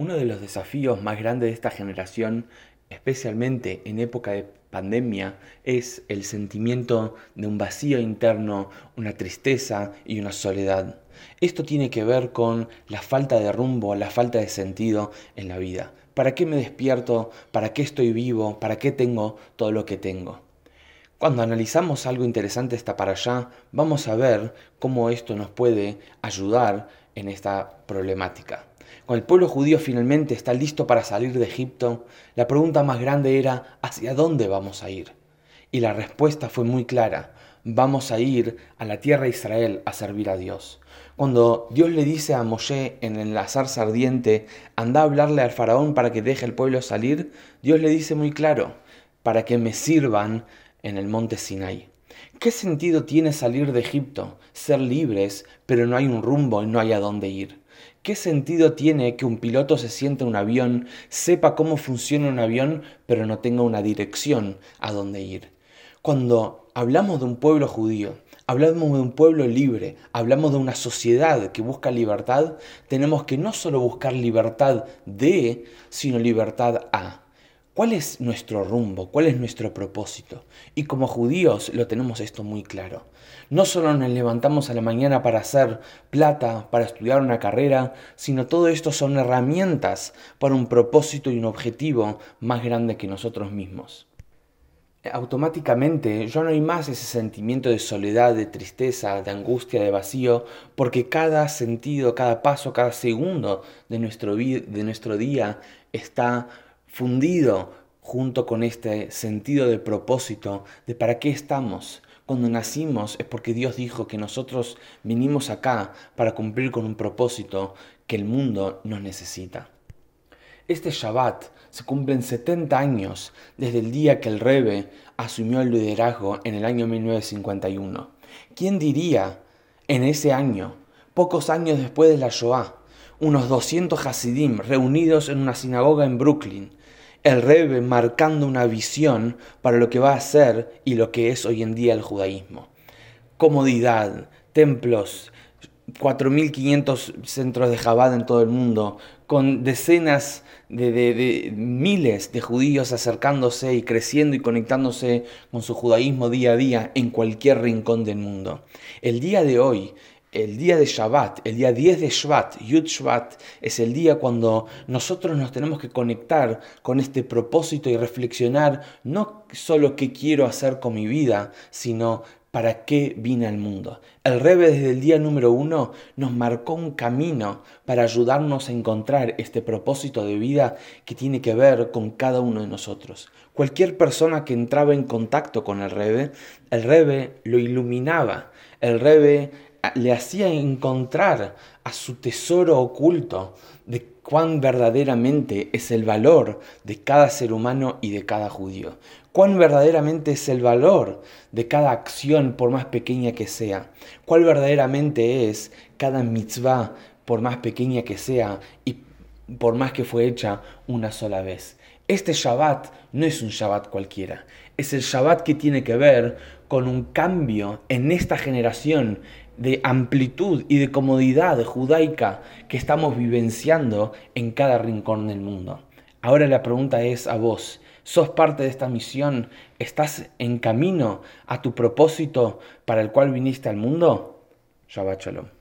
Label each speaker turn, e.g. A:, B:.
A: Uno de los desafíos más grandes de esta generación, especialmente en época de pandemia, es el sentimiento de un vacío interno, una tristeza y una soledad. Esto tiene que ver con la falta de rumbo, la falta de sentido en la vida. ¿Para qué me despierto? ¿Para qué estoy vivo? ¿Para qué tengo todo lo que tengo? Cuando analizamos algo interesante esta para allá, vamos a ver cómo esto nos puede ayudar en esta problemática. Cuando el pueblo judío finalmente está listo para salir de Egipto, la pregunta más grande era ¿hacia dónde vamos a ir? Y la respuesta fue muy clara, vamos a ir a la tierra de Israel a servir a Dios. Cuando Dios le dice a Moshe en el zarza ardiente, anda a hablarle al faraón para que deje el pueblo salir, Dios le dice muy claro, para que me sirvan en el monte Sinai. ¿Qué sentido tiene salir de Egipto, ser libres, pero no hay un rumbo y no hay a dónde ir? ¿Qué sentido tiene que un piloto se siente en un avión, sepa cómo funciona un avión, pero no tenga una dirección a dónde ir? Cuando hablamos de un pueblo judío, hablamos de un pueblo libre, hablamos de una sociedad que busca libertad, tenemos que no solo buscar libertad de, sino libertad a. ¿Cuál es nuestro rumbo? ¿Cuál es nuestro propósito? Y como judíos lo tenemos esto muy claro. No solo nos levantamos a la mañana para hacer plata, para estudiar una carrera, sino todo esto son herramientas para un propósito y un objetivo más grande que nosotros mismos. Automáticamente ya no hay más ese sentimiento de soledad, de tristeza, de angustia, de vacío, porque cada sentido, cada paso, cada segundo de nuestro, de nuestro día está fundido junto con este sentido de propósito, de para qué estamos. Cuando nacimos es porque Dios dijo que nosotros vinimos acá para cumplir con un propósito que el mundo nos necesita. Este Shabbat se cumplen 70 años desde el día que el Rebe asumió el liderazgo en el año 1951. ¿Quién diría en ese año, pocos años después de la Shoah, unos 200 Hasidim reunidos en una sinagoga en Brooklyn, el Rebbe marcando una visión para lo que va a ser y lo que es hoy en día el judaísmo. Comodidad, templos, 4.500 centros de Jabad en todo el mundo, con decenas de, de, miles de judíos acercándose y creciendo y conectándose con su judaísmo día a día en cualquier rincón del mundo. El día de hoy el día de Shabbat, el día 10 de Shabbat, Yud Shabbat, es el día cuando nosotros nos tenemos que conectar con este propósito y reflexionar no solo qué quiero hacer con mi vida, sino para qué vine al mundo. El Rebe desde el día número uno nos marcó un camino para ayudarnos a encontrar este propósito de vida que tiene que ver con cada uno de nosotros. Cualquier persona que entraba en contacto con el Rebe, el Rebe lo iluminaba, el Rebe le hacía encontrar a su tesoro oculto de cuán verdaderamente es el valor de cada ser humano y de cada judío, cuán verdaderamente es el valor de cada acción por más pequeña que sea, cuál verdaderamente es cada mitzvah por más pequeña que sea y por más que fue hecha una sola vez. Este Shabbat no es un Shabbat cualquiera, es el Shabbat que tiene que ver con un cambio en esta generación de amplitud y de comodidad judaica que estamos vivenciando en cada rincón del mundo. Ahora la pregunta es a vos, ¿sos parte de esta misión? ¿Estás en camino a tu propósito para el cual viniste al mundo? Shabbat Shalom.